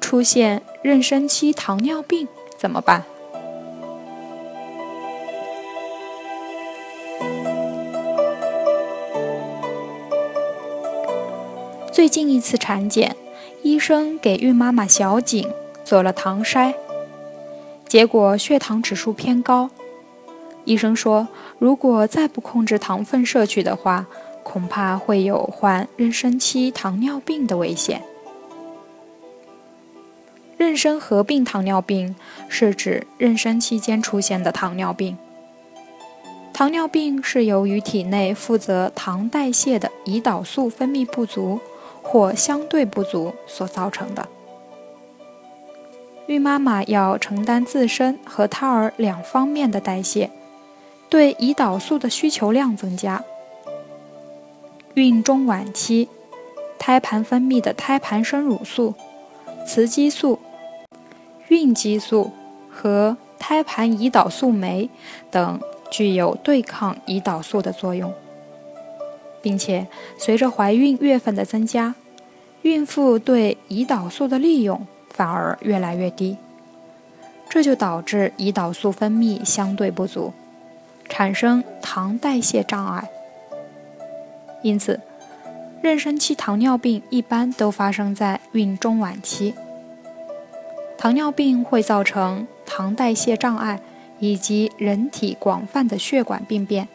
出现。妊娠期糖尿病怎么办？最近一次产检，医生给孕妈妈小景做了糖筛，结果血糖指数偏高。医生说，如果再不控制糖分摄取的话，恐怕会有患妊娠期糖尿病的危险。妊娠合并糖尿病是指妊娠期间出现的糖尿病。糖尿病是由于体内负责糖代谢的胰岛素分泌不足或相对不足所造成的。孕妈妈要承担自身和胎儿两方面的代谢，对胰岛素的需求量增加。孕中晚期，胎盘分泌的胎盘生乳素、雌激素。孕激素和胎盘胰岛素酶等具有对抗胰岛素的作用，并且随着怀孕月份的增加，孕妇对胰岛素的利用反而越来越低，这就导致胰岛素分泌相对不足，产生糖代谢障碍。因此，妊娠期糖尿病一般都发生在孕中晚期。糖尿病会造成糖代谢障碍以及人体广泛的血管病变，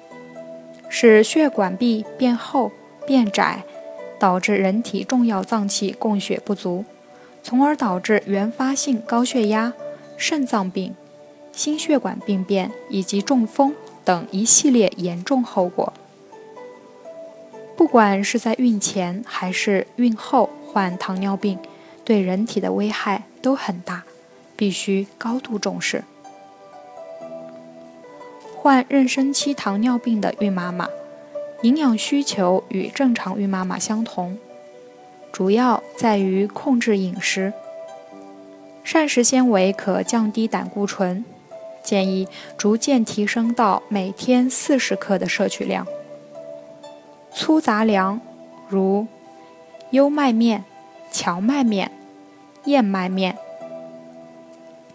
使血管壁变厚变窄，导致人体重要脏器供血不足，从而导致原发性高血压、肾脏病、心血管病变以及中风等一系列严重后果。不管是在孕前还是孕后患糖尿病，对人体的危害。都很大，必须高度重视。患妊娠期糖尿病的孕妈妈，营养需求与正常孕妈妈相同，主要在于控制饮食。膳食纤维可降低胆固醇，建议逐渐提升到每天四十克的摄取量。粗杂粮如优麦面、荞麦面。燕麦面、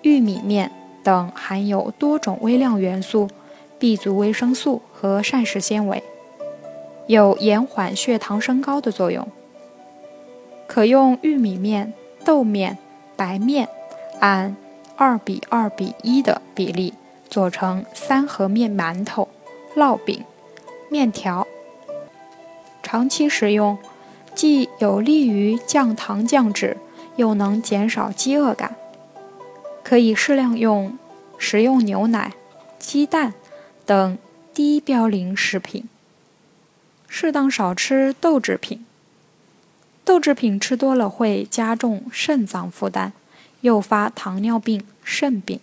玉米面等含有多种微量元素、B 族维生素和膳食纤维，有延缓血糖升高的作用。可用玉米面、豆面、白面按二比二比一的比例做成三合面馒头、烙饼、面条，长期食用既有利于降糖降脂。又能减少饥饿感，可以适量用食用牛奶、鸡蛋等低嘌呤食品，适当少吃豆制品。豆制品吃多了会加重肾脏负担，诱发糖尿病、肾病。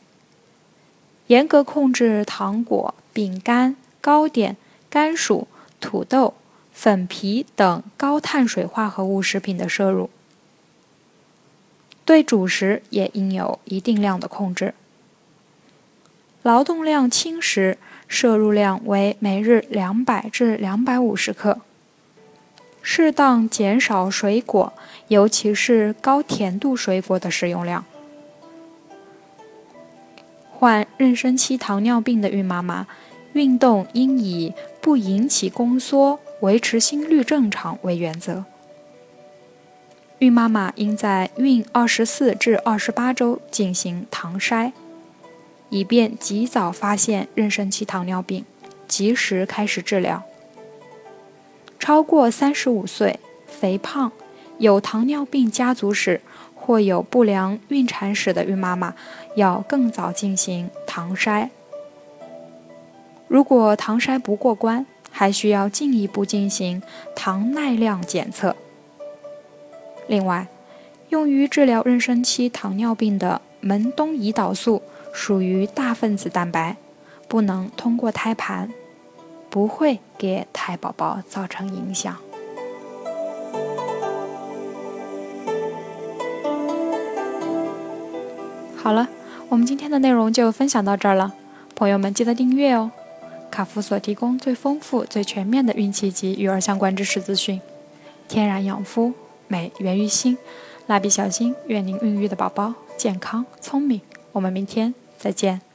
严格控制糖果、饼干、糕点、甘薯、土豆、粉皮等高碳水化合物食品的摄入。对主食也应有一定量的控制。劳动量轻时，摄入量为每日两百至两百五十克。适当减少水果，尤其是高甜度水果的食用量。患妊娠期糖尿病的孕妈妈，运动应以不引起宫缩、维持心率正常为原则。孕妈妈应在孕二十四至二十八周进行糖筛，以便及早发现妊娠期糖尿病，及时开始治疗。超过三十五岁、肥胖、有糖尿病家族史或有不良孕产史的孕妈妈，要更早进行糖筛。如果糖筛不过关，还需要进一步进行糖耐量检测。另外，用于治疗妊娠期糖尿病的门冬胰岛素属于大分子蛋白，不能通过胎盘，不会给胎宝宝造成影响。好了，我们今天的内容就分享到这儿了，朋友们记得订阅哦。卡夫所提供最丰富、最全面的孕期及育儿相关知识资讯，天然养肤，美源于心。蜡笔小新，愿您孕育的宝宝健康聪明。我们明天再见。